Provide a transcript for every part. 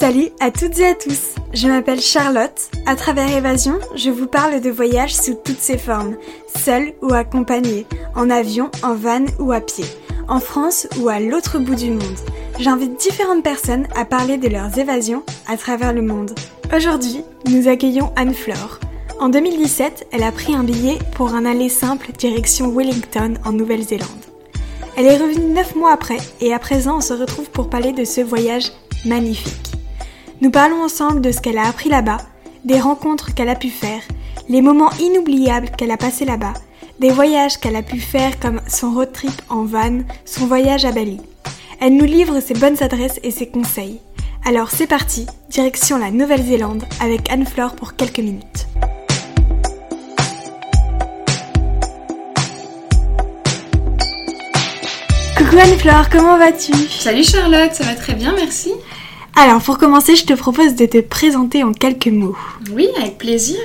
Salut à toutes et à tous, je m'appelle Charlotte. À travers Évasion, je vous parle de voyages sous toutes ses formes, seul ou accompagné, en avion, en van ou à pied, en France ou à l'autre bout du monde. J'invite différentes personnes à parler de leurs évasions à travers le monde. Aujourd'hui, nous accueillons Anne-Flore. En 2017, elle a pris un billet pour un aller simple direction Wellington en Nouvelle-Zélande. Elle est revenue 9 mois après et à présent on se retrouve pour parler de ce voyage magnifique. Nous parlons ensemble de ce qu'elle a appris là-bas, des rencontres qu'elle a pu faire, les moments inoubliables qu'elle a passés là-bas, des voyages qu'elle a pu faire comme son road trip en van, son voyage à Bali. Elle nous livre ses bonnes adresses et ses conseils. Alors c'est parti, direction la Nouvelle-Zélande avec Anne-Flore pour quelques minutes. Coucou Anne-Flore, comment vas-tu? Salut Charlotte, ça va très bien, merci. Alors pour commencer, je te propose de te présenter en quelques mots. Oui, avec plaisir.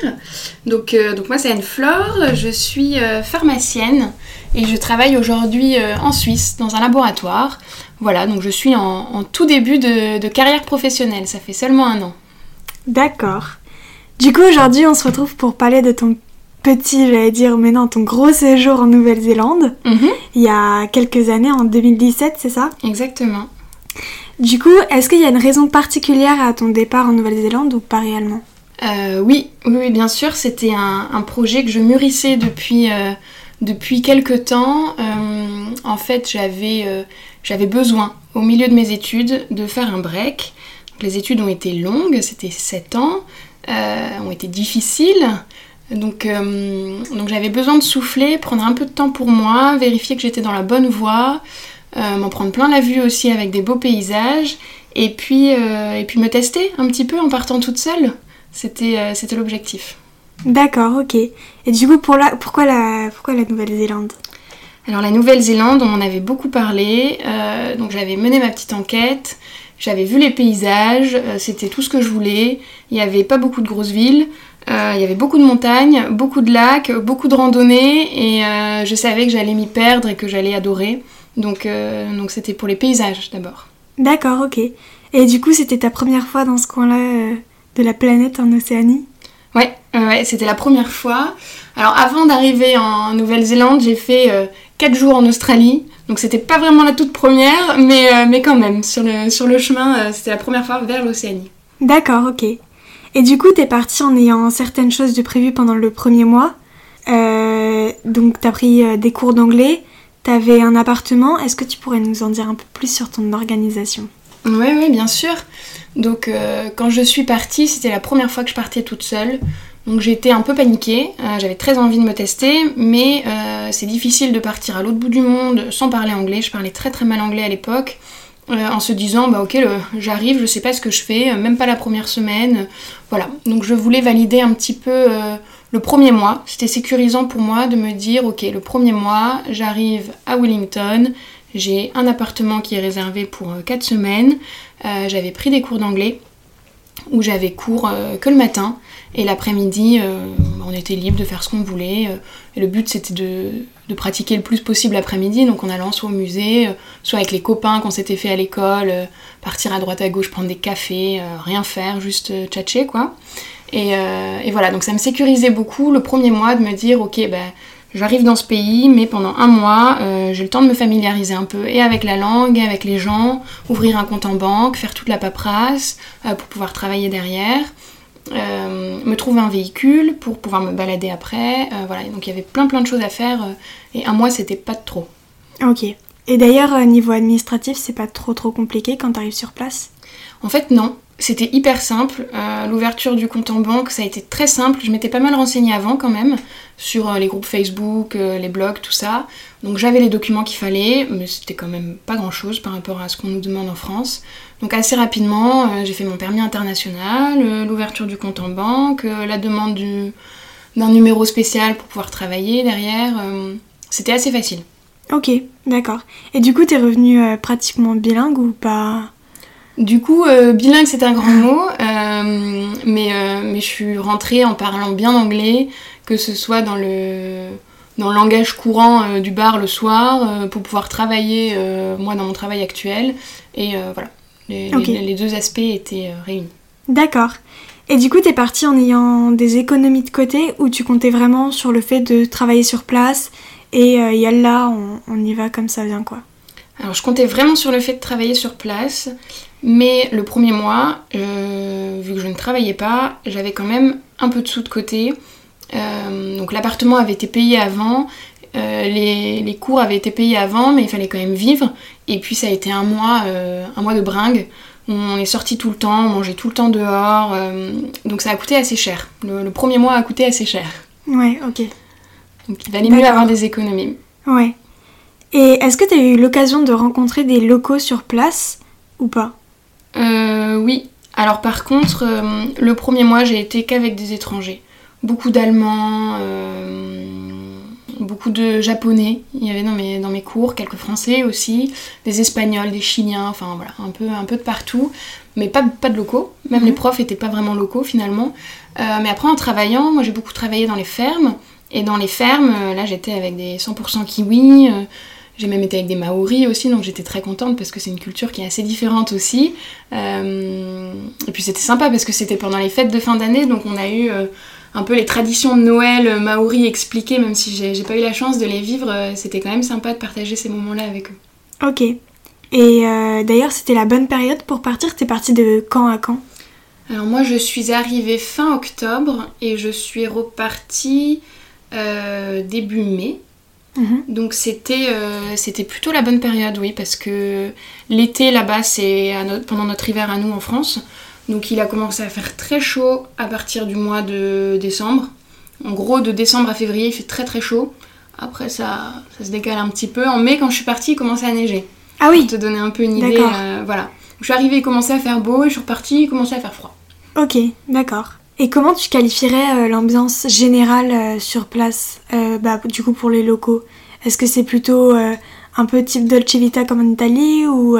Donc, euh, donc moi c'est Anne-Flore, je suis euh, pharmacienne et je travaille aujourd'hui euh, en Suisse dans un laboratoire. Voilà, donc je suis en, en tout début de, de carrière professionnelle, ça fait seulement un an. D'accord. Du coup, aujourd'hui, on se retrouve pour parler de ton petit, j'allais dire, mais non, ton gros séjour en Nouvelle-Zélande. Mhm, Il y a quelques années, en 2017, c'est ça? Exactement. Du coup, est-ce qu'il y a une raison particulière à ton départ en Nouvelle-Zélande ou pas réellement? Euh, oui, oui, bien sûr, c'était un, projet que je mûrissais depuis, euh, quelques temps. Euh, en fait, j'avais besoin, au milieu de mes études, de faire un break. Les études ont été longues, c'était 7 ans, ont été difficiles. Donc, j'avais besoin de souffler, prendre un peu de temps pour moi, vérifier que j'étais dans la bonne voie, m'en prendre plein la vue aussi avec des beaux paysages, et puis, euh, et puis me tester un petit peu en partant toute seule. C'était euh, c'était l'objectif. D'accord, ok. Et du coup, pour la... pourquoi la, pourquoi la Nouvelle-Zélande? Alors la Nouvelle-Zélande, on en avait beaucoup parlé, euh, donc j'avais mené ma petite enquête, j'avais vu les paysages, euh, c'était tout ce que je voulais, il n'y avait pas beaucoup de grosses villes, euh, il y avait beaucoup de montagnes, beaucoup de lacs, beaucoup de randonnées, et euh, je savais que j'allais m'y perdre et que j'allais adorer, donc euh, donc c'était pour les paysages d'abord. D'accord, ok. Et du coup, c'était ta première fois dans ce coin-là euh, de la planète en Océanie? Ouais, euh, ouais, c'était la première fois. Alors avant d'arriver en Nouvelle-Zélande, j'ai fait 4 jours en Australie. Donc c'était pas vraiment la toute première, mais, euh, mais quand même, sur le, sur le chemin, euh, c'était la première fois vers l'Océanie. D'accord, ok. Et du coup, t'es partie en ayant certaines choses de prévues pendant le premier mois. Euh, donc, t'as pris euh, des cours d'anglais, t'avais un appartement. Est-ce que tu pourrais nous en dire un peu plus sur ton organisation? Oui, oui, bien sûr. Donc euh, quand je suis partie, c'était la première fois que je partais toute seule. Donc j'étais un peu paniquée, euh, j'avais très envie de me tester, mais c'est difficile de partir à l'autre bout du monde sans parler anglais. Je parlais très très mal anglais à l'époque. Euh, en se disant bah ok j'arrive je sais pas ce que je fais euh, même pas la première semaine voilà. Donc je voulais valider un petit peu euh, le premier mois. C'était sécurisant pour moi de me dire ok le premier mois j'arrive à Wellington j'ai un appartement qui est réservé pour 4 semaines Euh, j'avais pris des cours d'anglais où j'avais cours euh, que le matin et l'après-midi euh, on était libre de faire ce qu'on voulait euh, et le but c'était de, pratiquer le plus possible l'après-midi. Donc en allant soit au musée euh, soit avec les copains qu'on s'était fait à l'école partir à droite à gauche prendre des cafés rien faire juste tchatcher quoi. Et, voilà. Donc ça me sécurisait beaucoup le premier mois de me dire ok ben J'arrive dans ce pays, mais pendant un mois, j'ai le temps de me familiariser un peu et avec la langue, et avec les gens, ouvrir un compte en banque, faire toute la paperasse pour pouvoir travailler derrière, euh, me trouver un véhicule pour pouvoir me balader après. euh, voilà, donc il y avait plein plein de choses à faire euh, et un mois c'était pas trop. Ok. Et d'ailleurs, niveau administratif, c'est pas trop trop compliqué quand t'arrives sur place? En fait, non. C'était hyper simple. Euh, L'ouverture du compte en banque, ça a été très simple. Je m'étais pas mal renseignée avant quand même sur euh, les groupes Facebook, euh, les blogs, tout ça. Donc j'avais les documents qu'il fallait, mais c'était quand même pas grand chose par rapport à ce qu'on nous demande en France. Donc assez rapidement, euh, j'ai fait mon permis international, euh, l'ouverture du compte en banque, euh, la demande du- d'un numéro spécial pour pouvoir travailler derrière. C'était assez facile. Ok, d'accord. Et du coup, t'es revenu pratiquement bilingue ou pas? Du coup, bilingue c'est un grand mot, mais, mais je suis rentrée en parlant bien anglais, que ce soit dans le, dans le langage courant euh, du bar le soir, euh, pour pouvoir travailler, euh, moi dans mon travail actuel. Et voilà. Les, les- les deux aspects étaient euh, réunis. D'accord. Et du coup, t'es partie en ayant des économies de côté ou tu comptais vraiment sur le fait de travailler sur place et euh, on, on y va comme ça vient quoi? Alors je comptais vraiment sur le fait de travailler sur place, mais le premier mois, euh, vu que je ne travaillais pas, j'avais quand même un peu de sous de côté. Euh, donc l'appartement avait été payé avant, les, les cours avaient été payés avant, mais il fallait quand même vivre. Et puis ça a été un mois, euh, un mois de bringue. On est sorti tout le temps, on mangeait tout le temps dehors, euh, donc ça a coûté assez cher. Le, le premier mois a coûté assez cher. Ouais, ok. Donc il valait mieux avoir des économies. Ouais. Et est-ce que t'as eu l'occasion de rencontrer des locaux sur place ou pas? Euh, oui. Alors par contre, euh, le premier mois, j'ai été qu'avec des étrangers. Beaucoup d'Allemands, euh, beaucoup de Japonais. Il y avait dans mes, dans mes cours quelques Français aussi, des Espagnols, des Chiliens, enfin voilà, un peu, un peu de partout. Mais pas, pas de locaux. Même Mhm. les profs n'étaient pas vraiment locaux finalement. Euh, mais après, en travaillant, moi j'ai beaucoup travaillé dans les fermes. Et dans les fermes, euh, là j'étais avec des 100% kiwis. euh, j'ai même été avec des Maoris aussi, donc j'étais très contente parce que c'est une culture qui est assez différente aussi. Euh, et puis c'était sympa parce que c'était pendant les fêtes de fin d'année, donc on a eu un peu les traditions de Noël euh, Maori expliquées, même si j'ai pas eu la chance de les vivre. euh, c'était quand même sympa de partager ces moments-là avec eux. Ok. Et euh, d'ailleurs, c'était la bonne période pour partir? T'es partie de quand à quand? Alors moi je suis arrivée fin octobre et je suis repartie euh, début mai. Mhm. Donc c'était euh, c'était plutôt la bonne période, oui, parce que l'été là-bas, c'est pendant notre hiver à nous en France. Donc il a commencé à faire très chaud à partir du mois de décembre. En gros, de décembre à février, il fait très très chaud. Après, ça, ça se décale un petit peu. En mai, quand je suis partie, il commençait à neiger. Ah oui Pour te donner un peu une idée, D'accord. euh, voilà. Je suis arrivée, il commençait à faire beau, et je suis repartie, il commençait à faire froid. Ok, d'accord. Et comment tu qualifierais euh, l'ambiance générale euh, sur place, bah, du coup pour les locaux? Est-ce que c'est plutôt un peu type Dolce Vita comme en Italie ou,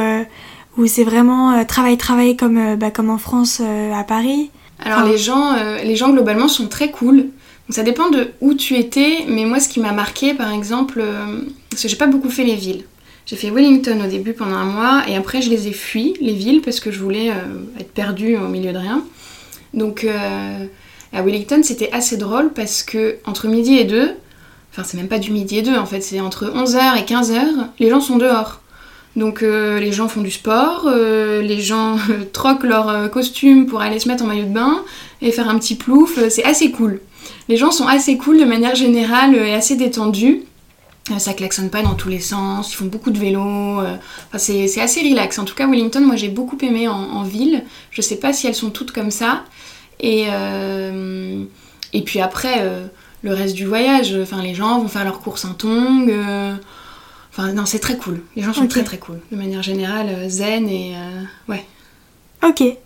ou c'est vraiment euh, travail-travail comme, euh, bah, comme en France euh, à Paris Alors Enfin- les gens, les gens globalement sont très cool. Donc ça dépend de où tu étais, mais moi ce qui m'a marqué par exemple, euh, parce que j'ai pas beaucoup fait les villes. J'ai fait Wellington au début pendant un mois et après je les ai fuis, les villes, parce que je voulais euh, être perdue au milieu de rien. Donc euh, à Wellington c'était assez drôle parce que entre midi et deux, enfin c'est même pas du midi et deux en fait, c'est entre 11h et 15h, les gens sont dehors. Donc euh, les gens font du sport, euh, les gens troquent leur euh, costume pour aller se mettre en maillot de bain et faire un petit plouf, c'est assez cool. Les gens sont assez cool de manière générale et assez détendus. Ça klaxonne pas dans tous les sens, ils font beaucoup de vélo, c'est assez relax. En tout cas, Wellington, moi j'ai beaucoup aimé en, ville. Je sais pas si elles sont toutes comme ça. Et, puis après, le reste du voyage, les gens vont faire leurs courses en tongs. Enfin non, c'est très cool. Les gens sont très très cool. De manière générale, euh, zen et euh, ouais. Ok. Et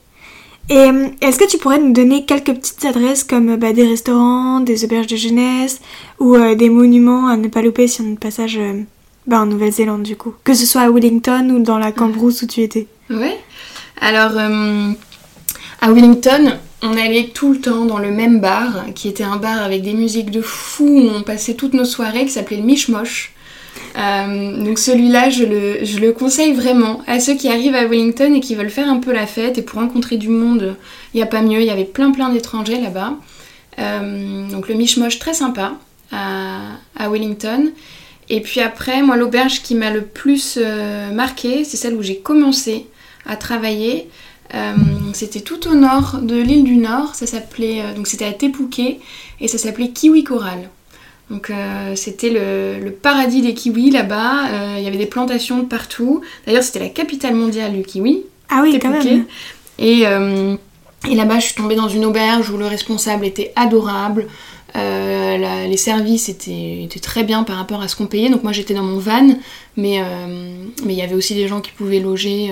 euh, est-ce que tu pourrais nous donner quelques petites adresses comme bah, des restaurants, des auberges de jeunesse ou euh, des monuments à ne pas louper si on est de passage euh, bah, en Nouvelle-Zélande du coup? Que ce soit à Wellington ou dans la Cambrousse où tu étais Ouais. Alors, à Wellington, on allait tout le temps dans le même bar, qui était un bar avec des musiques de fou, où on passait toutes nos soirées, qui s'appelait le Mishmosh. Euh, donc celui-là, je le, conseille vraiment à ceux qui arrivent à Wellington et qui veulent faire un peu la fête et pour rencontrer du monde, il n'y a pas mieux. Il y avait plein plein d'étrangers là-bas. Euh, donc le Mishmosh, très sympa à, Wellington. Et puis après, moi, l'auberge qui m'a le plus euh, marqué, c'est celle où j'ai commencé à travailler. Euh, c'était tout au nord de l'île du Nord. Ça s'appelait donc c'était à Tepouké et ça s'appelait Kiwi Coral. Donc euh, c'était le, le paradis des kiwis là-bas. Euh, Il y avait des plantations de partout. D'ailleurs, c'était la capitale mondiale du kiwi. Ah oui, quand même. Et, euh, et là-bas, je suis tombée dans une auberge où le responsable était adorable. La- les services étaient, étaient très bien par rapport à ce qu'on payait. Donc moi, j'étais dans mon van, mais mais il y avait aussi des gens qui pouvaient loger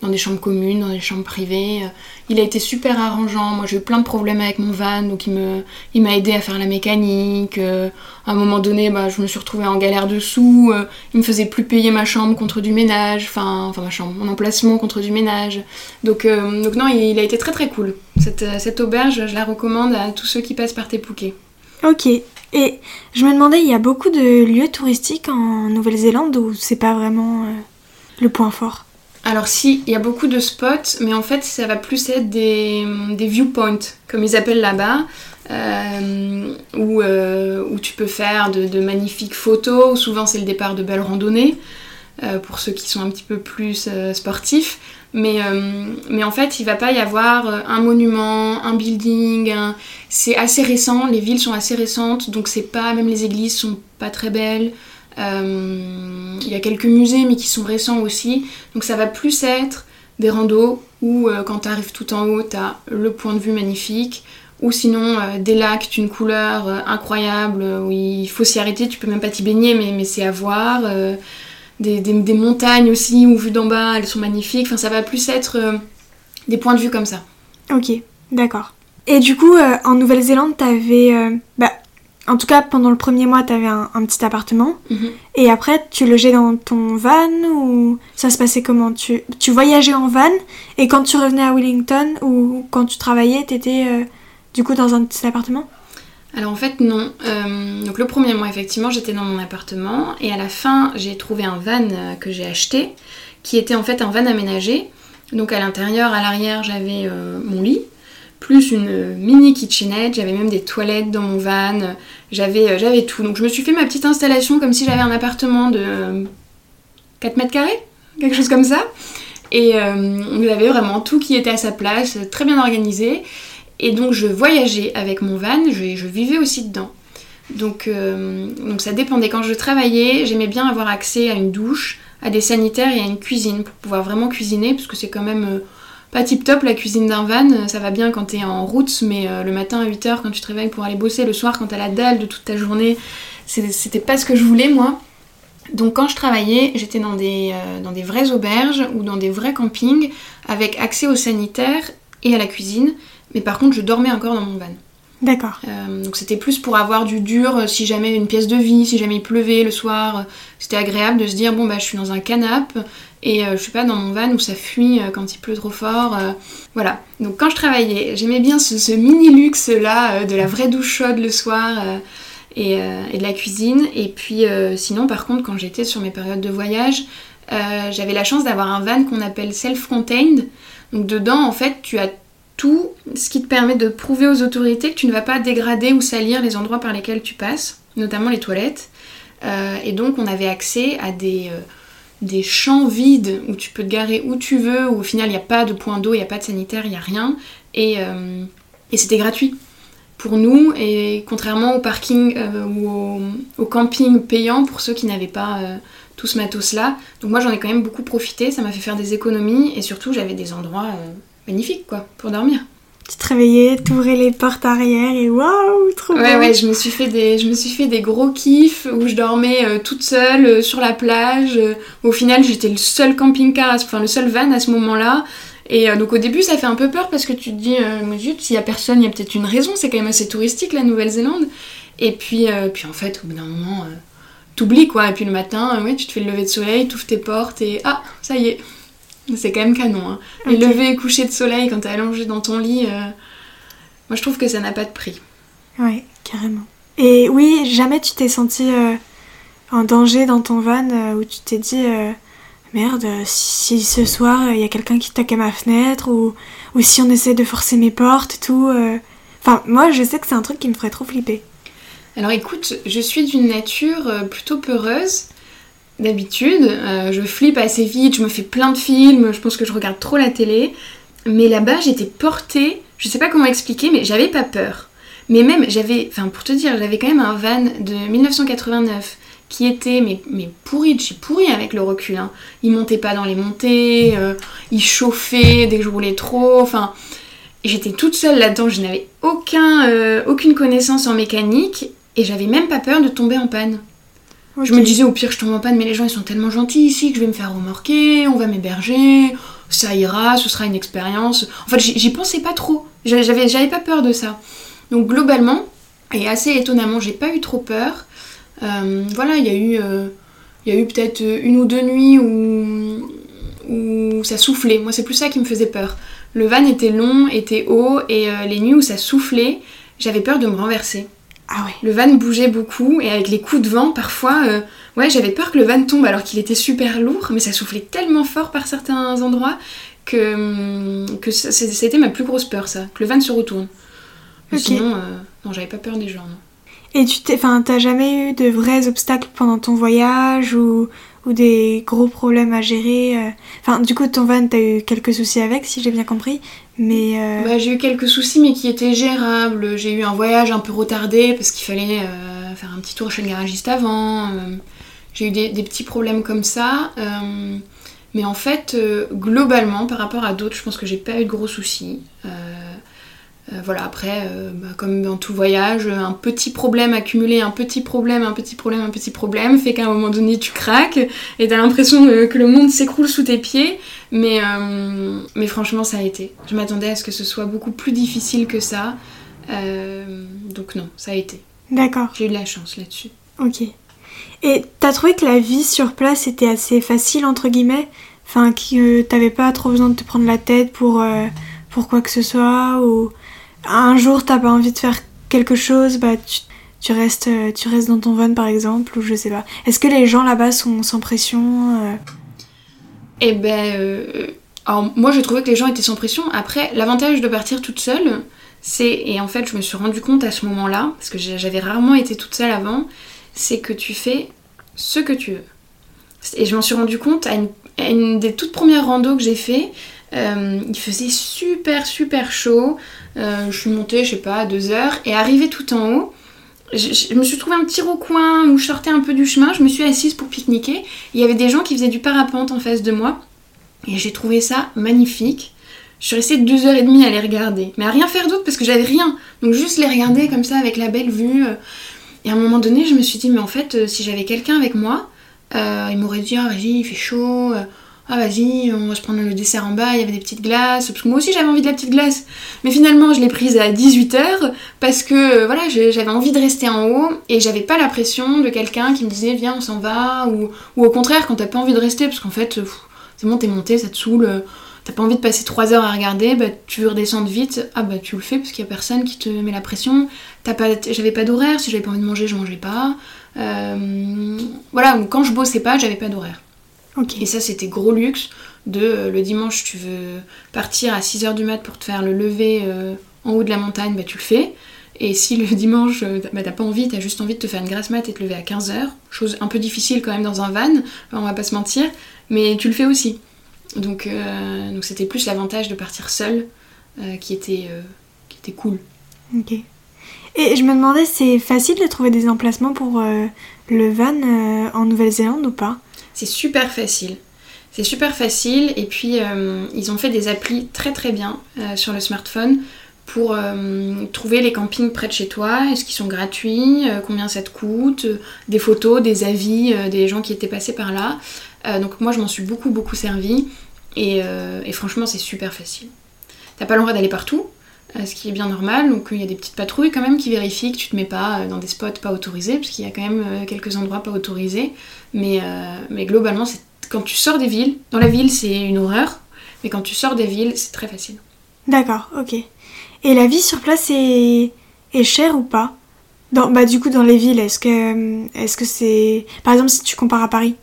dans des chambres communes, dans des chambres privées. Euh, Il a été super arrangeant. Moi, j'ai eu plein de problèmes avec mon van, donc il me, il m'a aidé à faire la mécanique. Euh, à un moment donné, bah, je me suis retrouvée en galère de sous. Euh, il me faisait plus payer ma chambre contre du ménage, enfin, enfin ma chambre, mon emplacement contre du ménage. Donc, non, il, a été très très cool. Cette, auberge, je la recommande à tous ceux qui passent par Tepouké. Ok. Et je me demandais, il y a beaucoup de lieux touristiques en Nouvelle-Zélande où c'est pas vraiment le point fort? Alors si, il y a beaucoup de spots, mais en fait ça va plus être des, viewpoints, comme ils appellent là-bas, euh, où, euh, où, tu peux faire de, magnifiques photos, souvent c'est le départ de belles randonnées, euh, pour ceux qui sont un petit peu plus sportifs. Mais, mais, en fait, il va pas y avoir un monument, un building. C'est assez récent, les villes sont assez récentes, donc c'est pas, même les églises sont pas très belles. Il y a quelques musées, mais qui sont récents aussi. Donc ça va plus être des randos où, quand tu arrives tout en haut, tu as le point de vue magnifique, ou sinon euh, des lacs d'une couleur euh, incroyable où il faut s'y arrêter, tu peux même pas t'y baigner, mais, c'est à voir. Euh, des, des, montagnes aussi où vues d'en bas elles sont magnifiques. Enfin, ça va plus être des points de vue comme ça. Ok, d'accord. Et du coup, en Nouvelle-Zélande, t'avais. bah, en tout cas, pendant le premier mois, t'avais un, un petit appartement. Mhm. Et après, tu logeais dans ton van ou ça se passait comment? Tu, tu voyageais en van et quand tu revenais à Wellington ou quand tu travaillais, t'étais du coup dans un petit appartement? Alors en fait non. Euh, donc le premier mois effectivement j'étais dans mon appartement et à la fin j'ai trouvé un van euh, que j'ai acheté qui était en fait un van aménagé. Donc à l'intérieur, à l'arrière j'avais euh, mon lit plus une mini kitchenette, j'avais même des toilettes dans mon van, j'avais, j'avais tout. Donc je me suis fait ma petite installation comme si j'avais un appartement de 4 mètres carrés, quelque chose comme ça. Et on avait vraiment tout qui était à sa place, très bien organisé. Et donc je voyageais avec mon van, je, vivais aussi dedans. Donc, euh, donc ça dépendait. Quand je travaillais, j'aimais bien avoir accès à une douche, à des sanitaires et à une cuisine pour pouvoir vraiment cuisiner, parce que c'est quand même euh, pas tip top la cuisine d'un van. Ça va bien quand t'es en route, mais euh, le matin à 8h quand tu te réveilles pour aller bosser, le soir quand t'as la dalle de toute ta journée, c'était pas ce que je voulais moi. Donc quand je travaillais, j'étais dans des, dans des vraies auberges ou dans des vrais campings avec accès aux sanitaires et à la cuisine. Mais par contre, je dormais encore dans mon van. D'accord. Euh, donc c'était plus pour avoir du dur euh, si jamais une pièce de vie, si jamais il pleuvait le soir. Euh, c'était agréable de se dire bon bah je suis dans un canap et je suis pas dans mon van où ça fuit quand il pleut trop fort. voilà. Donc quand je travaillais, j'aimais bien ce, mini luxe là de la vraie douche chaude le soir et, et, de la cuisine. Et puis sinon par contre quand j'étais sur mes périodes de voyage, j'avais la chance d'avoir un van qu'on appelle self-contained. Donc dedans en fait tu as tout ce qui te permet de prouver aux autorités que tu ne vas pas dégrader ou salir les endroits par lesquels tu passes, notamment les toilettes. Euh, et donc on avait accès à des, euh, des champs vides où tu peux te garer où tu veux, où au final il n'y a pas de point d'eau, il n'y a pas de sanitaire, il n'y a rien. Et, euh, et c'était gratuit pour nous, et contrairement au parking ou au, au, camping payant pour ceux qui n'avaient pas tout ce matos-là. Donc moi j'en ai quand même beaucoup profité, ça m'a fait faire des économies, et surtout j'avais des endroits magnifique quoi, pour dormir. Tu te réveillais, t'ouvrais les portes arrière et waouh, trop Ouais, ouais, je me, suis fait des, je me suis fait des gros kiffs où je dormais euh, toute seule euh, sur la plage. Euh, au final, j'étais le seul camping-car, enfin le seul van à ce moment-là. Et donc au début, ça fait un peu peur parce que tu te dis, mais zut, s'il y a personne, il y a peut-être une raison, c'est quand même assez touristique la Nouvelle-Zélande. Et puis, puis en fait, au bout d'un moment, t'oublies quoi. Et puis le matin, ouais, tu te fais le lever de soleil, t'ouvres tes portes et ah, ça y est, c'est quand même canon. Hein. Les lever et coucher de soleil quand t'es allongé dans ton lit, euh, moi je trouve que ça n'a pas de prix. Ouais, carrément. Et oui, jamais tu t'es senti euh, en danger dans ton van euh, où tu t'es dit merde, si ce soir il y a quelqu'un qui toque à ma fenêtre ou, ou si on essaie de forcer mes portes et tout. Enfin, moi je sais que c'est un truc qui me ferait trop flipper. Alors écoute, je suis d'une nature plutôt peureuse d'habitude. Euh, je flippe assez vite, je me fais plein de films, je pense que je regarde trop la télé. Mais là-bas, j'étais portée, je sais pas comment expliquer, mais j'avais pas peur. Mais même, j'avais, enfin pour te dire, j'avais quand même un van de 1989 qui était mais, pourri de pourri avec le recul. Hein. Il montait pas dans les montées, euh, il chauffait dès que je roulais trop, enfin... J'étais toute seule là-dedans, je n'avais aucun, euh, aucune connaissance en mécanique et j'avais même pas peur de tomber en panne. Je me disais au pire je tombe en panne mais les gens ils sont tellement gentils ici que je vais me faire remorquer, on va m'héberger, ça ira, ce sera une expérience. En fait j'y pensais pas trop, j'avais, pas peur de ça. Donc globalement, et assez étonnamment j'ai pas eu trop peur. Euh, voilà, il y a eu, euh, eu peut-être une ou deux nuits où, où ça soufflait. Moi c'est plus ça qui me faisait peur. Le van était long, était haut et euh, les nuits où ça soufflait, j'avais peur de me renverser. Ah ouais. Le van bougeait beaucoup et avec les coups de vent, parfois, euh, ouais, j'avais peur que le van tombe alors qu'il était super lourd, mais ça soufflait tellement fort par certains endroits que, hum, que c'était ma plus grosse peur, ça, que le van se retourne. Mais. Sinon, euh, non, j'avais pas peur des gens. non. Et tu t'es, enfin, t'as jamais eu de vrais obstacles pendant ton voyage ou, ou des gros problèmes à gérer euh? Enfin, du coup, ton van, t'as eu quelques soucis avec, si j'ai bien compris. Euh, Bah, j'ai eu quelques soucis, mais qui étaient gérables. J'ai eu un voyage un peu retardé parce qu'il fallait euh, faire un petit tour chez le garagiste avant. euh, j'ai eu des, petits problèmes comme ça. mais en fait, globalement, par rapport à d'autres, je pense que j'ai pas eu de gros soucis. Euh, voilà, après, euh, bah, comme dans tout voyage, un petit problème accumulé, un petit problème, un petit problème, un petit problème, fait qu'à un moment donné, tu craques et t'as l'impression euh, que le monde s'écroule sous tes pieds. Mais, mais franchement, ça a été. Je m'attendais à ce que ce soit beaucoup plus difficile que ça. Donc non, ça a été. d'accord, J'ai eu de la chance là-dessus. ok. Et t'as trouvé que la vie sur place était assez facile, entre guillemets? Enfin, que t'avais pas trop besoin de te prendre la tête pour, euh, pour quoi que ce soit Ou un jour, t'as pas envie de faire quelque chose, bah tu, restes, euh, tu restes dans ton van, par exemple, ou je sais pas. Est-ce que les gens là-bas sont sans pression euh Eh ben, euh, alors moi j'ai trouvé que les gens étaient sans pression. Après, l'avantage de partir toute seule, c'est, et en fait je me suis rendu compte à ce moment-là, parce que j'avais rarement été toute seule avant, c'est que tu fais ce que tu veux. Et je m'en suis rendu compte à une, à une des toutes premières randos que j'ai fait. Euh, il faisait super super chaud. Euh, je suis montée, je sais pas, à deux heures, et arrivée tout en haut. Je, me suis trouvé un petit recoin où je sortais un peu du chemin, je me suis assise pour pique-niquer. Il y avait des gens qui faisaient du parapente en face de moi. Et j'ai trouvé ça magnifique. Je suis restée deux heures et demie à les regarder. Mais à rien faire d'autre parce que j'avais rien. Donc juste les regarder comme ça avec la belle vue. euh. Et à un moment donné, je me suis dit, mais en fait, si j'avais quelqu'un avec moi, il m'aurait dit, ah vas-y, il fait chaud. Euh, Ah vas-y, on va se prendre le dessert en bas, il y avait des petites glaces. Parce que moi aussi j'avais envie de la petite glace. Mais finalement, je l'ai prise à 18h parce que euh, voilà, j'avais envie de rester en haut et j'avais pas la pression de quelqu'un qui me disait, viens, on s'en va. Ou, au contraire, quand t'as pas envie de rester, parce qu'en fait, euh, c'est bon, t'es monté, ça te saoule, euh, t'as pas envie de passer 3 heures à regarder, bah tu veux vite, ah bah tu le fais parce qu'il y a personne qui te met la pression. J'avais pas d'horaire, si j'avais pas envie de manger, je mangeais pas. Euh, voilà, quand je bossais pas, j'avais pas d'horaire. Et ça, c'était gros luxe de euh, le dimanche, tu veux partir à 6h du mat pour te faire le lever euh, en haut de la montagne, bah tu le fais. Et si le dimanche, euh, bah, t'as pas envie, t'as juste envie de te faire une grasse mat et te lever à 15h, chose un peu difficile quand même dans un van, on va pas se mentir, mais tu le fais aussi. Donc euh, donc c'était plus l'avantage de partir seul qui, était, qui était cool. Ok. Et je me demandais, c'est facile de trouver des emplacements pour le van en Nouvelle-Zélande ou pas? C'est super facile. C'est super facile et puis euh, ils ont fait des applis très très bien euh, sur le smartphone pour euh, trouver les campings près de chez toi, est-ce qu'ils sont gratuits, combien ça te coûte, des photos, des avis des gens qui étaient passés par là. Donc moi je m'en suis beaucoup beaucoup servi et, et franchement c'est super facile. T'as pas le droit d'aller partout, ce qui est bien normal, donc il y a des petites patrouilles quand même qui vérifient que tu te mets pas euh, dans des spots pas autorisés, parce qu'il y a quand même euh, quelques endroits pas autorisés, mais, euh, mais globalement c'est quand tu sors des villes, dans la ville c'est une horreur, mais quand tu sors des villes c'est très facile. D'accord, ok. Et la vie sur place est, est chère ou pas? Dans, Bah du coup dans les villes, est-ce que est-ce que c'est... Par exemple si tu compares à Paris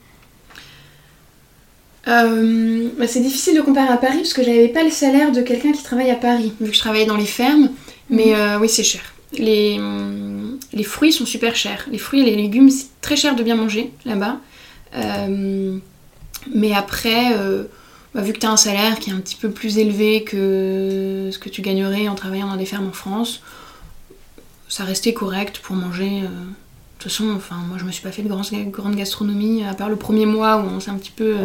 Euh, bah, c'est difficile de comparer à Paris parce que j'avais pas le salaire de quelqu'un qui travaille à Paris, vu que je travaillais dans les fermes. Mais euh, oui, c'est cher. Les, les fruits sont super chers. Les fruits et les légumes, c'est très cher de bien manger là-bas. Euh, mais après, bah, vu que tu as un salaire qui est un petit peu plus élevé que ce que tu gagnerais en travaillant dans des fermes en France, ça restait correct pour manger. De toute façon, enfin, moi je me suis pas fait de grande, grande gastronomie, à part le premier mois où on s'est un petit peu euh,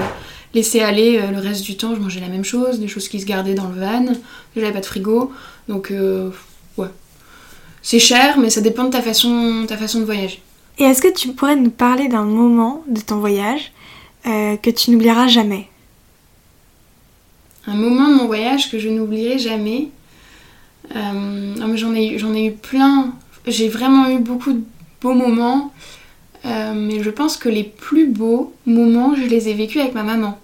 laissé aller. euh, le reste du temps, je mangeais la même chose, des choses qui se gardaient dans le van. J'avais pas de frigo, donc euh, ouais. C'est cher, mais ça dépend de ta façon, ta façon de voyager. Et est-ce que tu pourrais nous parler d'un moment de ton voyage que tu n'oublieras jamais? Un moment de mon voyage que je n'oublierai jamais. Ah, mais j'en ai, ai eu plein. J'ai vraiment eu beaucoup de beaux moments. Euh, mais je pense que les plus beaux moments, je les ai vécus avec ma maman.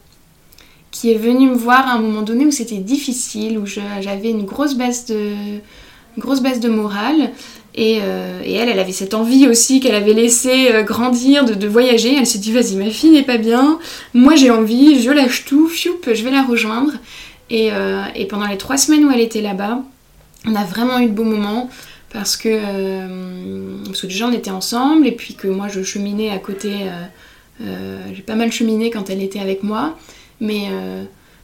Qui est venue me voir à un moment donné où c'était difficile, où j'avais une grosse baisse de, grosse de morale. Et, elle, elle avait cette envie aussi qu'elle avait laissé grandir de, voyager. Elle s'est dit, vas-y, ma fille n'est pas bien, moi j'ai envie, je lâche tout, fioup, je vais la rejoindre. Et, et pendant les trois semaines où elle était là-bas, on a vraiment eu de beaux moments parce que, euh, parce que déjà on était ensemble et puis que moi je cheminais à côté. Euh, euh, j'ai pas mal cheminé quand elle était avec moi. Mais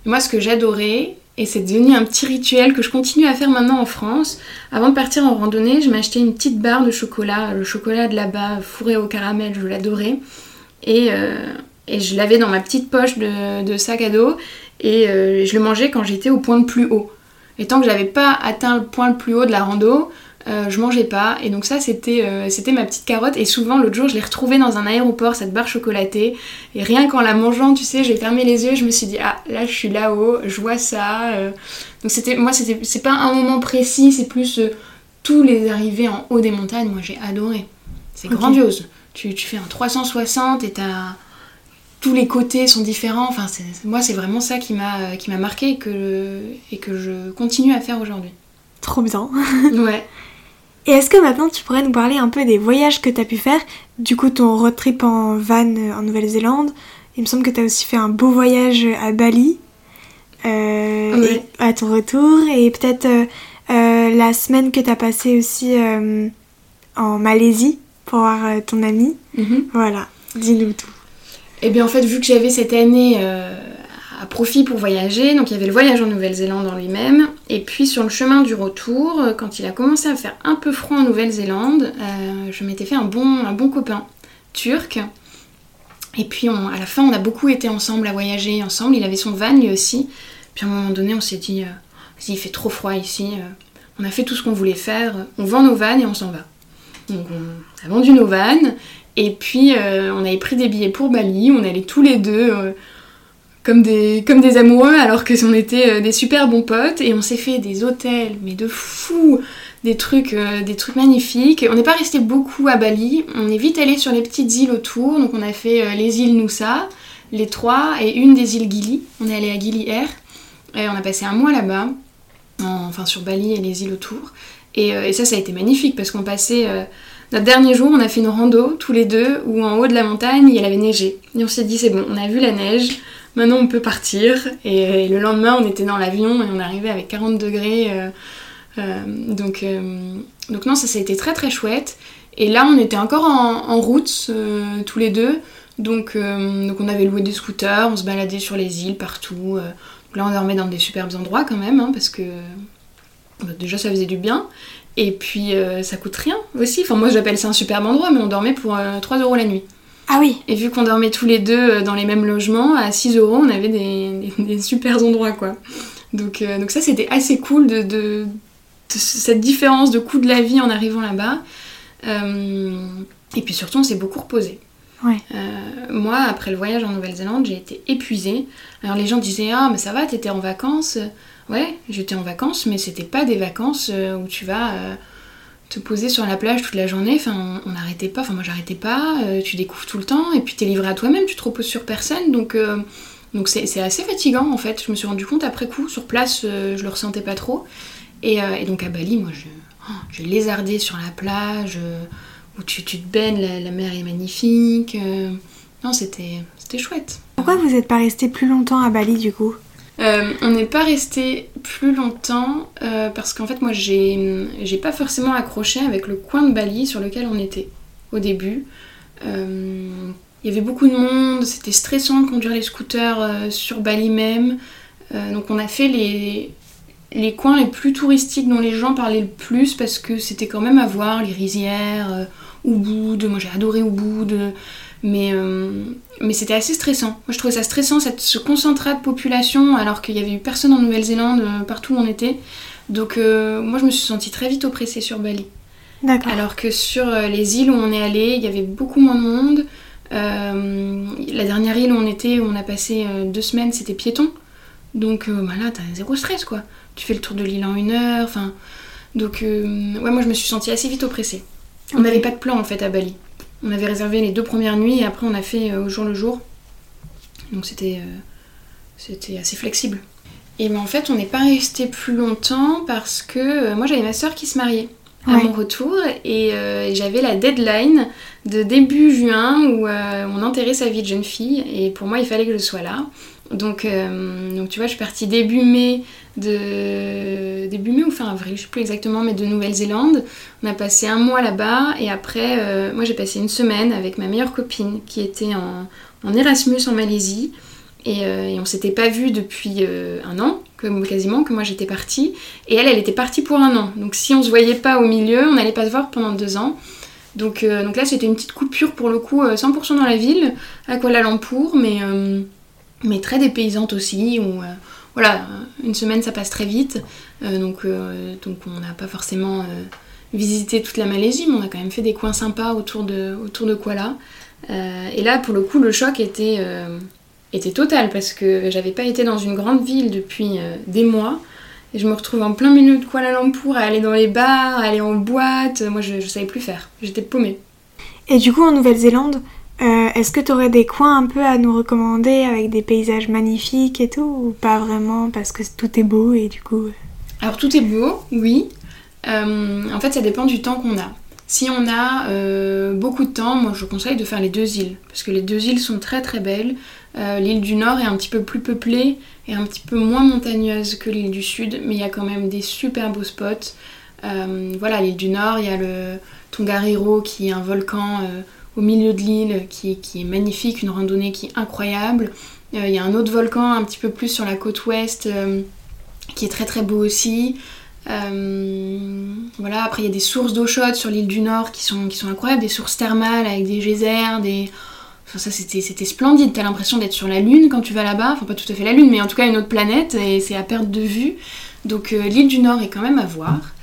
moi ce que j'adorais, et c'est devenu un petit rituel que je continue à faire maintenant en France, avant de partir en randonnée, je m'achetais une petite barre de chocolat, le chocolat de là-bas fourré au caramel, je l'adorais. Et, je l'avais dans ma petite poche de, de sac à dos et je le mangeais quand j'étais au point le plus haut. Et tant que j'avais pas atteint le point le plus haut de la rando, euh, je mangeais pas. Et donc ça, c'était euh, c'était ma petite carotte. Et souvent, l'autre jour, je l'ai retrouvée dans un aéroport, cette barre chocolatée. Et rien qu'en la mangeant, tu sais, j'ai fermé les yeux, je me suis dit, ah, là, je suis là-haut, je vois ça. Euh. Donc c'était, moi, c'était, c'est pas un moment précis, c'est plus tous les arrivées en haut des montagnes. Moi, j'ai adoré. C'est grandiose. Tu, tu, fais un 360 et t'as tous les côtés sont différents. Enfin, moi, c'est vraiment ça qui m'a qui m'a marqué et que, et que je continue à faire aujourd'hui. Trop bien. ouais. Et est-ce que maintenant tu pourrais nous parler un peu des voyages que tu as pu faire? Du coup, ton road trip en van euh, en Nouvelle-Zélande. Il me semble que tu as aussi fait un beau voyage à Bali euh, à ton retour. Et peut-être euh, la semaine que tu as passée aussi en Malaisie pour voir ton ami. Mhm. Voilà, dis-nous tout. Eh bien en fait, vu que j'avais cette année euh, profit pour voyager, donc il y avait le voyage en Nouvelle-Zélande en lui-même, et puis sur le chemin du retour, euh, quand il a commencé à faire un peu froid en Nouvelle-Zélande, euh, je m'étais fait un bon, un bon copain turc. Et puis à la fin, on a beaucoup été ensemble à voyager ensemble. Il avait son van lui aussi. Puis à un moment donné, on s'est dit, il fait trop froid ici. on a fait tout ce qu'on voulait faire. On vend nos vannes et on s'en va. Donc on a vendu nos vannes et puis euh, on avait pris des billets pour Bali, on allait tous les deux euh, comme, des, comme des amoureux alors que on était euh, des super bons potes et on s'est fait des hôtels mais de fou, des trucs, des trucs magnifiques. On n'est pas resté beaucoup à Bali, on est vite allé sur les petites îles autour, donc on a fait les îles Nusa, les trois et une des îles Gili. On est allé à Gili Air et on a passé un mois là-bas, enfin sur Bali et les îles autour. Et, et, ça, ça a été magnifique parce qu'on passait notre dernier jour, on a fait une rando tous les deux où en haut de la montagne, il avait neigé. Et on s'est dit, c'est bon, on a vu la neige, maintenant on peut partir. Et, le lendemain, on était dans l'avion et on arrivait avec 40 degrés. Euh, euh, donc, euh, donc non, ça, ça a été très très chouette. Et là, on était encore en, route tous les deux. Donc, donc on avait loué des scooters, on se baladait sur les îles partout. là, on dormait dans des superbes endroits quand même, hein, parce que bah, déjà ça faisait du bien. Et puis euh, ça coûte rien aussi. Enfin, moi j'appelle ça un superbe endroit, mais on dormait pour 3 euh, euros la nuit. Ah oui Et vu qu'on dormait tous les deux euh, dans les mêmes logements, à 6 euros, on avait des, des, super endroits quoi. Donc, donc ça c'était assez cool de, de, cette différence de coût de la vie en arrivant là-bas. et puis surtout on s'est beaucoup reposé. Ouais. moi, après le voyage en Nouvelle-Zélande, j'ai été épuisée. Alors les gens disaient Ah, mais ça va, t'étais en vacances. Ouais, j'étais en vacances, mais c'était pas des vacances euh, où tu vas euh, poser sur la plage toute la journée. Enfin, on n'arrêtait pas, enfin, moi j'arrêtais pas, euh, tu découvres tout le temps, et puis t'es livré à toi-même, tu te reposes sur personne, donc donc c'est assez fatigant en fait. Je me suis rendu compte après coup, sur place, je le ressentais pas trop. Et, donc à Bali, moi je, oh, je lézardais sur la plage, où tu, tu, te baignes, la, la mer est magnifique. non, c'était chouette. Pourquoi vous n'êtes pas resté plus longtemps à Bali du coup? Euh, on n'est pas resté plus longtemps euh, parce qu'en fait moi j'ai pas forcément accroché avec le coin de Bali sur lequel on était au début. Euh, il y avait beaucoup de monde, c'était stressant de conduire les scooters sur Bali même. donc on a fait les, coins les plus touristiques dont les gens parlaient le plus parce que c'était quand même à voir, les rizières, Ubud, moi j'ai adoré Ubud, mais, euh, mais c'était assez stressant. Moi, je trouvais ça stressant, cette, ce concentrat de population, alors qu'il y avait eu personne en Nouvelle-Zélande, euh, partout où on était. Donc, euh, moi, je me suis sentie très vite oppressée sur Bali. D'accord. Alors que sur les îles où on est allé, il y avait beaucoup moins de monde. la dernière île où on était, où on a passé deux semaines, c'était piéton. Donc, bah là, t'as zéro stress, quoi. Tu fais le tour de l'île en une heure, enfin... Donc, ouais, moi, je me suis sentie assez vite oppressée. On n'avait pas de plan, en fait, à Bali. On avait réservé les deux premières nuits et après on a fait euh, au jour le jour. Donc c'était euh, c'était assez flexible. Et ben en fait, on n'est pas resté plus longtemps parce que moi j'avais ma soeur qui se mariait à mon retour et j'avais la deadline de début juin où on enterrait sa vie de jeune fille et pour moi il fallait que je sois là. Donc, donc tu vois, je suis partie début mai de début mai ou fin avril, je sais plus exactement, mais de Nouvelle-Zélande. On a passé un mois là-bas et après, euh, moi j'ai passé une semaine avec ma meilleure copine qui était en, Erasmus en Malaisie et, euh, et on s'était pas vu depuis euh, un an, quasiment, que moi j'étais partie. Et elle, elle était partie pour un an. Donc si on se voyait pas au milieu, on n'allait pas se voir pendant deux ans. Donc, donc là, c'était une petite coupure pour le coup, 100% dans la ville, à Kuala Lumpur, mais, mais très dépaysante aussi. Où, voilà, une semaine ça passe très vite, euh, donc, euh, donc on n'a pas forcément euh, visité toute la Malaisie, mais on a quand même fait des coins sympas autour de, autour de Kuala. et là, pour le coup, le choc était, était total parce que j'avais pas été dans une grande ville depuis des mois. Et je me retrouve en plein milieu de Kuala Lumpur à aller dans les bars, à aller en boîte. Moi, je, je savais plus faire. J'étais paumée. Et du coup, en Nouvelle-Zélande, euh, est-ce que tu aurais des coins un peu à nous recommander avec des paysages magnifiques et tout Ou pas vraiment parce que tout est beau et du coup... Euh, Alors tout est beau, oui. Euh, en fait ça dépend du temps qu'on a. Si on a beaucoup de temps, moi je conseille de faire les deux îles. Parce que les deux îles sont très très belles. l'île du Nord est un petit peu plus peuplée et un petit peu moins montagneuse que l'île du Sud. Mais il y a quand même des super beaux spots. voilà, l'île du Nord, il y a le Tongariro qui est un volcan au milieu de l'île qui, est magnifique, une randonnée qui est incroyable. Euh, il y a un autre volcan un petit peu plus sur la côte ouest euh, qui est très très beau aussi. Euh, voilà, après il y a des sources d'eau chaude sur l'île du Nord qui sont, qui sont incroyables, des sources thermales avec des geysers, des... Enfin, ça c'était, splendide, t'as l'impression d'être sur la Lune quand tu vas là-bas, enfin pas tout à fait la Lune, mais en tout cas une autre planète, et c'est à perte de vue. Donc l'île du Nord est quand même à voir.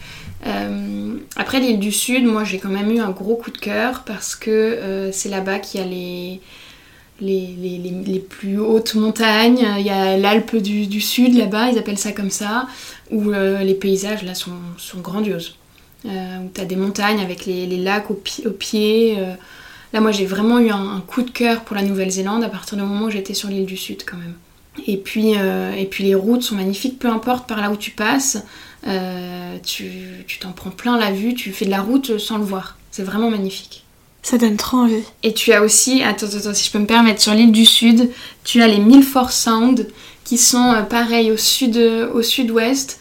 Euh, après l'île du Sud, moi j'ai quand même eu un gros coup de cœur parce que euh, c'est là-bas qu'il y a les, les, plus hautes montagnes. Il y a l'Alpe du, Sud là-bas, ils appellent ça comme ça, où euh, les paysages là sont, grandioses. où tu as des montagnes avec les, lacs au, pied. là moi j'ai vraiment eu un, un, coup de cœur pour la Nouvelle-Zélande à partir du moment où j'étais sur l'île du Sud quand même. Et puis, et puis les routes sont magnifiques, peu importe par là où tu passes. Euh, tu t'en prends plein la vue, tu fais de la route sans le voir. C'est vraiment magnifique. Ça donne trop envie. Et tu as aussi, attends, attends, si je peux me permettre, sur l'île du Sud, tu as les Milford Sound qui sont euh, pareils au sud, au sud-ouest.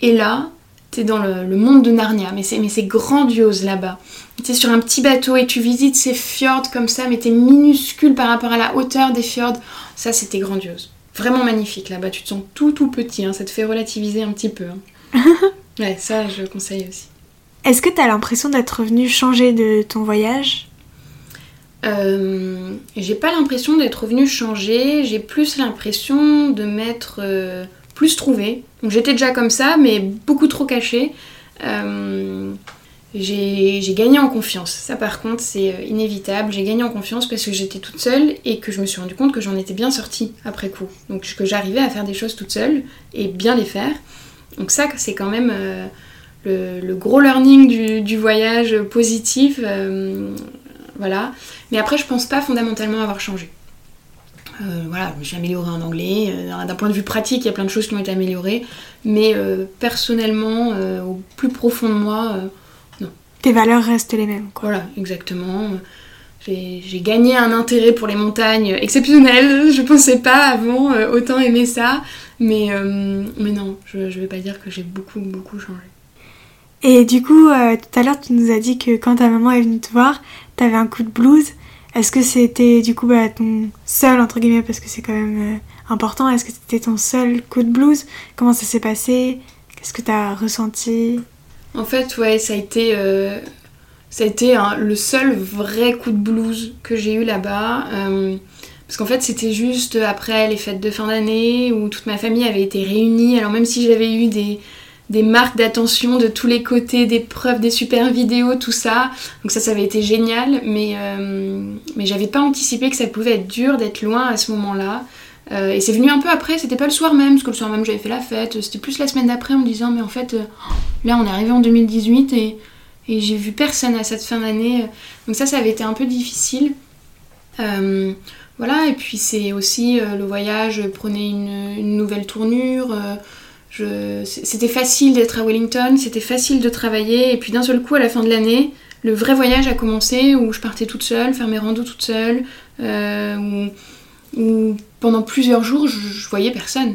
Et là, t'es dans le, monde de Narnia, mais c'est grandiose là-bas. T'es sur un petit bateau et tu visites ces fjords comme ça, mais t'es minuscule par rapport à la hauteur des fjords. Ça, c'était grandiose. Vraiment magnifique là-bas. Tu te sens tout tout petit, hein. ça te fait relativiser un petit peu. Hein. ouais, ça, je conseille aussi. Est-ce que tu as l'impression d'être revenu changer de ton voyage? Euh, J'ai pas l'impression d'être revenu changer, j'ai plus l'impression de m'être euh, plus trouvée. J'étais déjà comme ça, mais beaucoup trop cachée. Euh, j'ai gagné en confiance. Ça par contre c'est inévitable. J'ai gagné en confiance parce que j'étais toute seule et que je me suis rendu compte que j'en étais bien sortie après coup. Donc que j'arrivais à faire des choses toute seule et bien les faire. Donc ça, c'est quand même euh, le, gros learning du, voyage positif. Euh, voilà. Mais après, je pense pas fondamentalement avoir changé. Euh, voilà, je me suis améliorée en anglais. D'un point de vue pratique, il y a plein de choses qui ont été améliorées. Mais personnellement, au plus profond de moi, non. Tes valeurs restent les mêmes. Voilà, exactement. J'ai gagné un intérêt pour les montagnes exceptionnel. Je pensais pas avant autant aimer ça. Mais, euh, mais non, je, ne vais pas dire que j'ai beaucoup, beaucoup changé. Et du coup, euh, tout à l'heure, tu nous as dit que quand ta maman est venue te voir, tu avais un coup de blues. Est-ce que c'était du coup bah, ton seul, entre guillemets, parce que c'est quand même euh, important, est-ce que c'était ton seul coup de blues Comment ça s'est passé? Qu'est-ce que tu as ressenti? En fait, ouais, ça a été, a été le seul vrai coup de blues que j'ai eu là-bas. Parce qu'en fait, c'était juste après les fêtes de fin d'année où toute ma famille avait été réunie. Alors, même si j'avais eu des, marques d'attention de tous les côtés, des preuves, des super vidéos, tout ça. Donc ça, ça avait été génial, mais, euh, mais j'avais pas anticipé que ça pouvait être dur d'être loin à ce moment-là. Euh, et c'est venu un peu après, c'était pas le soir même, parce que le soir même j'avais fait la fête, c'était plus la semaine d'après en me disant, mais en fait, euh, là on est arrivé en 2018 et, et j'ai vu personne à cette fin d'année. Donc ça, ça avait été un peu difficile. voilà, et puis c'est aussi le voyage prenait une, nouvelle tournure. c'était facile d'être à Wellington, c'était facile de travailler, et puis d'un seul coup, à la fin de l'année, le vrai voyage a commencé où je partais toute seule, faire mes randos toute seule, où, pendant plusieurs jours, je, voyais personne.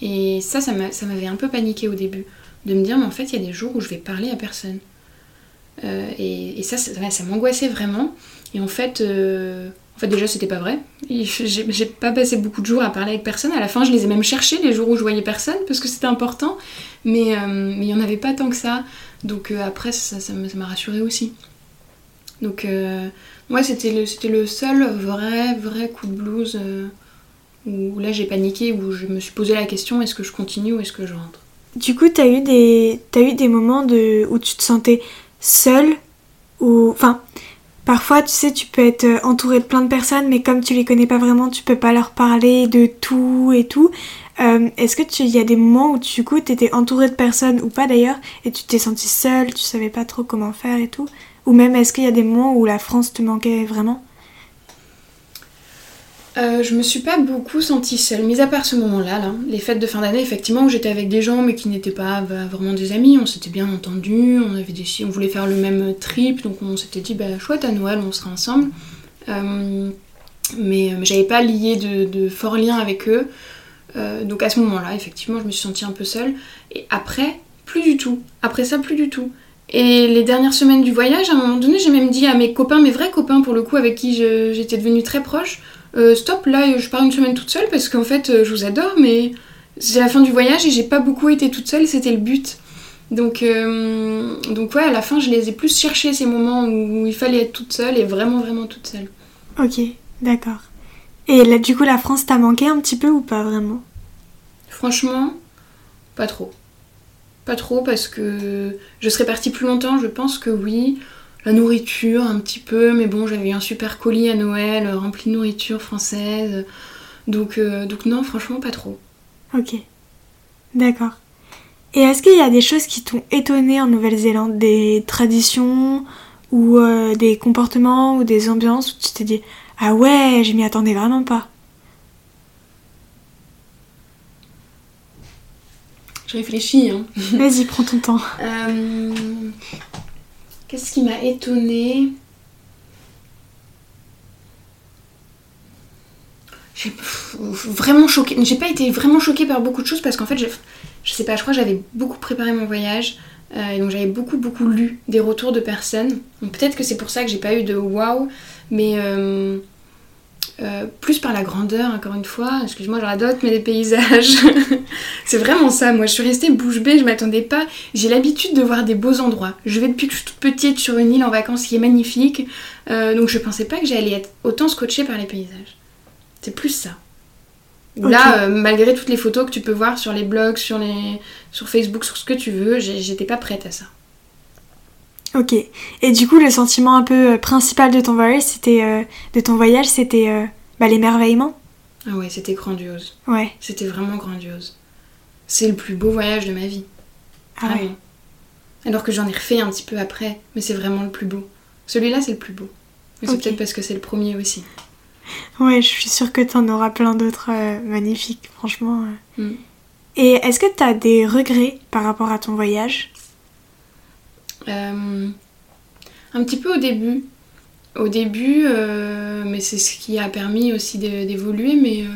Et ça, ça m'avait un peu paniqué au début, de me dire, mais en fait, il y a des jours où je vais parler à personne. Euh, et, ça, ça, m'angoissait vraiment. Et en fait, euh, en fait déjà, c'était pas vrai. J'ai pas passé beaucoup de jours à parler avec personne. À la fin, je les ai même cherchés, les jours où je voyais personne, parce que c'était important. Mais euh, il y en avait pas tant que ça. Donc après, ça m'a rassuré aussi. Donc, moi, c'était le, seul vrai, vrai coup de blues où là j'ai paniqué, où je me suis posé la question est-ce que je continue ou est-ce que je rentre? Du coup, t'as eu, des, eu des moments de, où tu te sentais seule ou enfin parfois tu sais tu peux être entouré de plein de personnes mais comme tu les connais pas vraiment tu peux pas leur parler de tout et tout. Euh, est-ce que tu y a des moments où du coup t'étais entouré de personnes ou pas d'ailleurs et tu t'es sentie seule tu savais pas trop comment faire et tout? Ou même est-ce qu'il y a des moments où la France te manquait vraiment? Euh, je me suis pas beaucoup sentie seule, mis à part ce moment-là, les fêtes de fin d'année, effectivement, où j'étais avec des gens mais qui n'étaient pas bah, vraiment des amis, on s'était bien entendu, on avait on voulait faire le même trip, donc on s'était dit bah chouette à Noël, on sera ensemble. Euh, mais, j'avais pas lié de, fort lien avec eux, euh, donc à ce moment-là, effectivement, je me suis sentie un peu seule. Et après, plus du tout. Après ça, plus du tout. Et les dernières semaines du voyage, à un moment donné, j'ai même dit à mes copains, mes vrais copains pour le coup, avec qui j'étais devenue très proche, euh, stop, là je pars une semaine toute seule parce qu'en fait euh, je vous adore, mais c'est la fin du voyage et j'ai pas beaucoup été toute seule, c'était le but. Donc, euh, donc ouais, à la fin je les ai plus cherchés ces moments où il fallait être toute seule et vraiment vraiment toute seule. Ok, d'accord. Et là du coup la France t'a manqué un petit peu ou pas vraiment? Franchement, pas trop. Pas trop parce que je serais partie plus longtemps, je pense que oui la nourriture un petit peu, mais bon, j'avais un super colis à Noël euh, rempli de nourriture française. Donc, euh, donc non, franchement, pas trop. Ok. D'accord. Et est-ce qu'il y a des choses qui t'ont étonné en Nouvelle-Zélande? Des traditions ou euh, des comportements ou des ambiances où tu t'es dit Ah ouais, je m'y attendais vraiment pas? Je réfléchis. Hein. Vas-y, prends ton temps. Qu'est-ce qui m'a étonnée? J'ai vraiment choquée. J'ai pas été vraiment choquée par beaucoup de choses parce qu'en fait, je sais pas, je crois que j'avais beaucoup préparé mon voyage. Euh, et donc j'avais beaucoup beaucoup lu des retours de personnes. peut-être que c'est pour ça que j'ai pas eu de waouh, mais euh, euh, plus par la grandeur, encore une fois. Excuse-moi, j'en d'autres, mais les paysages. c'est vraiment ça. Moi, je suis restée bouche bée, je m'attendais pas. J'ai l'habitude de voir des beaux endroits. Je vais depuis que je suis toute petite sur une île en vacances qui est magnifique. Euh, donc, je pensais pas que j'allais être autant scotchée par les paysages. C'est plus ça. Là, euh, malgré toutes les photos que tu peux voir sur les blogs, sur, les... sur Facebook, sur ce que tu veux, j'étais pas prête à ça. Ok. Et du coup, le sentiment un peu euh, principal de ton voyage, c'était euh, de ton voyage, c'était euh, bah, l'émerveillement? Ah ouais, c'était grandiose. Ouais. C'était vraiment grandiose. C'est le plus beau voyage de ma vie. Ah ouais. Alors que j'en ai refait un petit peu après, mais c'est vraiment le plus beau. Celui-là, c'est le plus beau. Mais c'est peut-être parce que c'est le premier aussi. Ouais, je suis sûre que t'en auras plein d'autres magnifiques, franchement. Mm. Et est-ce que t'as des regrets par rapport à ton voyage? Euh, un petit peu au début. Au début, euh, mais c'est ce qui a permis aussi d'évoluer, mais euh,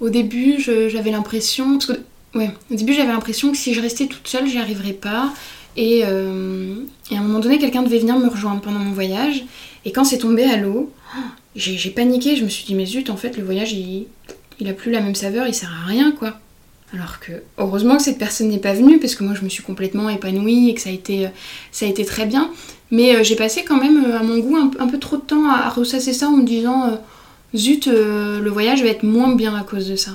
au début, j'avais l'impression. Que, ouais, au début, j'avais l'impression que si je restais toute seule, j'y arriverais pas. Et, à un moment donné, quelqu'un devait venir me rejoindre pendant mon voyage. Et quand c'est tombé à l'eau, j'ai paniqué. Je me suis dit, mais zut, en fait, le voyage, il, il a plus la même saveur, il sert à rien, quoi. Alors que heureusement que cette personne n'est pas venue parce que moi je me suis complètement épanouie et que ça a été, ça a été très bien. Mais euh, j'ai passé quand même euh, à mon goût un, peu trop de temps à, ressasser ça en me disant euh, zut, le voyage va être moins bien à cause de ça.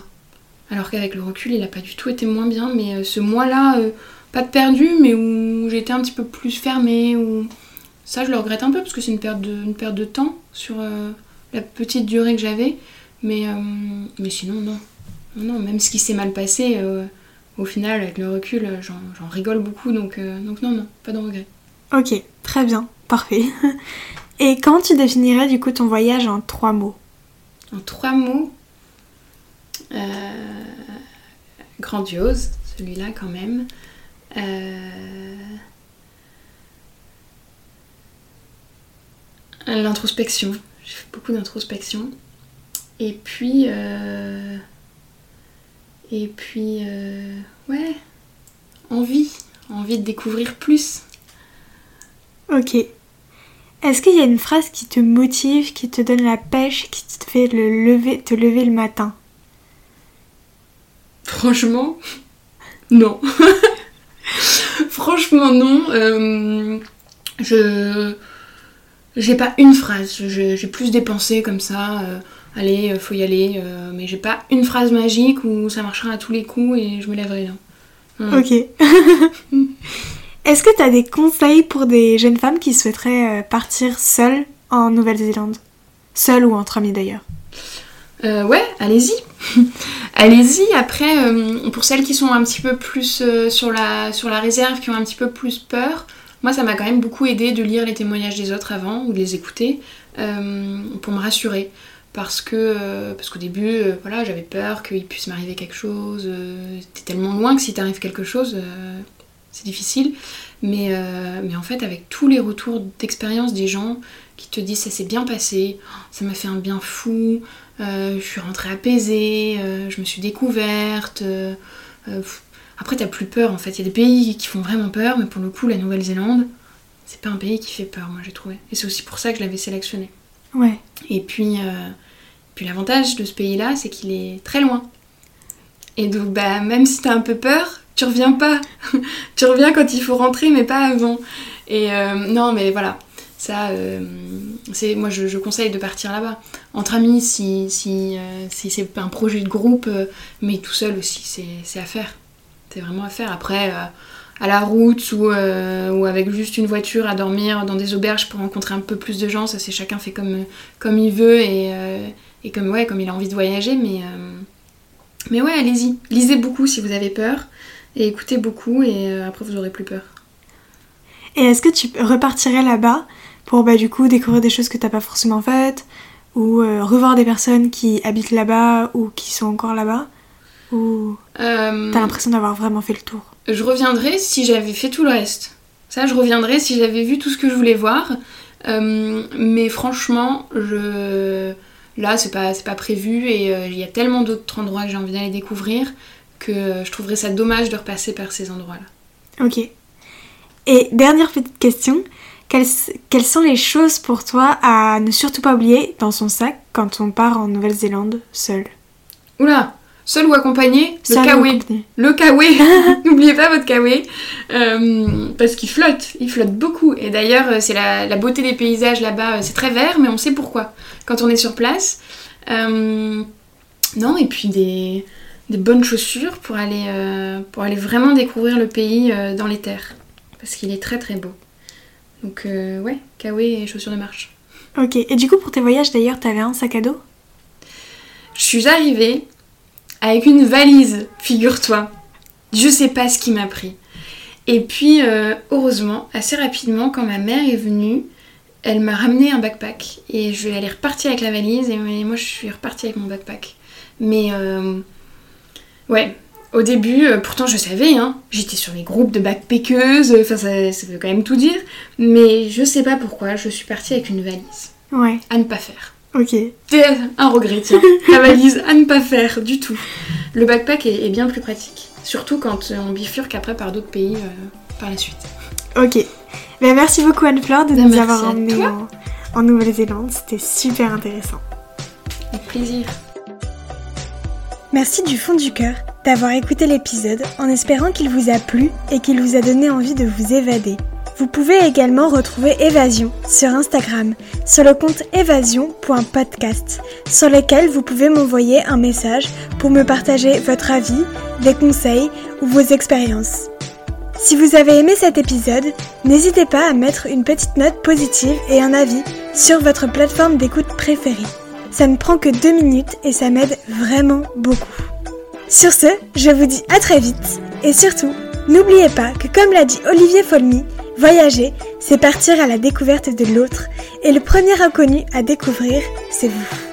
Alors qu'avec le recul, il n'a pas du tout été moins bien. Mais ce mois-là, pas de perdu, mais où j'étais un petit peu plus fermée. Où... Ça, je le regrette un peu parce que c'est une perte de, une perte de temps sur la petite durée que j'avais. Mais sinon, non. Non, même ce qui s'est mal passé, euh, au final, avec le recul, euh, j'en rigole beaucoup, donc, euh, donc non, non, pas de regret. Ok, très bien, parfait. Et comment tu définirais du coup ton voyage en trois mots? En trois mots. grandiose, celui-là quand même. L'introspection. J'ai fait beaucoup d'introspection. Et puis. Et puis. Euh, ouais. Envie. Envie de découvrir plus. Ok. Est-ce qu'il y a une phrase qui te motive, qui te donne la pêche, qui te fait le lever, te lever le matin? Franchement, non. Franchement, non. Euh, je j'ai pas une phrase, j'ai plus des pensées comme ça, euh, allez, euh, faut y aller, euh, mais j'ai pas une phrase magique où ça marchera à tous les coups et je me lèverai là. Ok. Est-ce que tu as des conseils pour des jeunes femmes qui souhaiteraient partir seules en Nouvelle-Zélande? Seules ou entre amis d'ailleurs? Ouais, allez-y. allez-y. Après, pour celles qui sont un petit peu plus sur, la, sur la réserve, qui ont un petit peu plus peur, moi, ça m'a quand même beaucoup aidé de lire les témoignages des autres avant ou de les écouter euh, pour me rassurer. Parce que euh, parce qu'au début, euh, voilà, j'avais peur qu'il puisse m'arriver quelque chose. T'es tellement loin que si t'arrive quelque chose, c'est difficile. Mais, mais en fait, avec tous les retours d'expérience des gens qui te disent ça s'est bien passé, ça m'a fait un bien fou, je suis rentrée apaisée, je me suis découverte. Après, t'as plus peur en fait. Il y a des pays qui font vraiment peur, mais pour le coup, la Nouvelle-Zélande, c'est pas un pays qui fait peur, moi j'ai trouvé. Et c'est aussi pour ça que je l'avais sélectionné. Ouais. Et puis, euh, puis l'avantage de ce pays-là, c'est qu'il est très loin. Et donc, bah, même si t'as un peu peur, tu reviens pas. tu reviens quand il faut rentrer, mais pas avant. Et euh, non, mais voilà. Ça, euh, c'est moi je, conseille de partir là-bas. Entre amis, si, si, si c'est un projet de groupe, mais tout seul aussi, c'est à faire c'est vraiment à faire. Après, à la route ou, euh, ou, avec juste une voiture à dormir dans des auberges pour rencontrer un peu plus de gens, ça c'est chacun fait comme, comme il veut et, euh, et comme, ouais, comme il a envie de voyager. Mais, mais ouais, allez-y. Lisez beaucoup si vous avez peur et écoutez beaucoup et après vous aurez plus peur. Et est-ce que tu repartirais là-bas pour bah, du coup découvrir des choses que t'as pas forcément faites ou revoir des personnes qui habitent là-bas ou qui sont encore là-bas ou euh, t'as l'impression d'avoir vraiment fait le tour? Je reviendrai si j'avais fait tout le reste. Ça, je reviendrai si j'avais vu tout ce que je voulais voir. Euh, mais franchement, je... là, c'est pas, pas prévu et euh, il y a tellement d'autres endroits que j'ai envie d'aller découvrir que je trouverais ça dommage de repasser par ces endroits-là. Ok. Et dernière petite question, quelles, quelles, sont les choses pour toi à ne surtout pas oublier dans son sac quand on part en Nouvelle-Zélande seul? Oula Seul ou accompagné Le kawé. Le kawé. N'oubliez pas votre kawé. Euh, parce qu'il flotte. Il flotte beaucoup. Et d'ailleurs, euh, c'est la, beauté des paysages là-bas. Euh, c'est très vert, mais on sait pourquoi. Quand on est sur place. non, et puis des, bonnes chaussures pour aller, pour aller vraiment découvrir le pays dans les terres. Parce qu'il est très très beau. Donc, ouais, kawé et chaussures de marche. Ok. Et du coup, pour tes voyages d'ailleurs, t'avais un sac à dos? Je suis arrivée avec une valise, figure-toi. Je sais pas ce qui m'a pris. Et puis, euh, heureusement, assez rapidement, quand ma mère est venue, elle m'a ramené un backpack. Et je vais aller repartir avec la valise, et moi je suis repartie avec mon backpack. Mais, euh, ouais, au début, euh, pourtant je savais, hein, j'étais sur les groupes de backpackeuses, enfin ça, ça veut quand même tout dire, mais je sais pas pourquoi, je suis partie avec une valise. Ouais. À ne pas faire. Ok. C'est un regret, tiens. La valise à ne pas faire du tout. Le backpack est, bien plus pratique. Surtout quand on bifurque après par d'autres pays euh, par la suite. Ok. Ben, merci beaucoup Anne-Fleur de ben, nous avoir emmenés en, en Nouvelle-Zélande. C'était super intéressant. Avec plaisir. Merci du fond du cœur d'avoir écouté l'épisode en espérant qu'il vous a plu et qu'il vous a donné envie de vous évader. Vous pouvez également retrouver Évasion sur Instagram, sur le compte évasion.podcast, sur lequel vous pouvez m'envoyer un message pour me partager votre avis, des conseils ou vos expériences. Si vous avez aimé cet épisode, n'hésitez pas à mettre une petite note positive et un avis sur votre plateforme d'écoute préférée. Ça ne prend que deux minutes et ça m'aide vraiment beaucoup. Sur ce, je vous dis à très vite et surtout, n'oubliez pas que comme l'a dit Olivier Folmy, Voyager, c'est partir à la découverte de l'autre, et le premier inconnu à découvrir, c'est vous.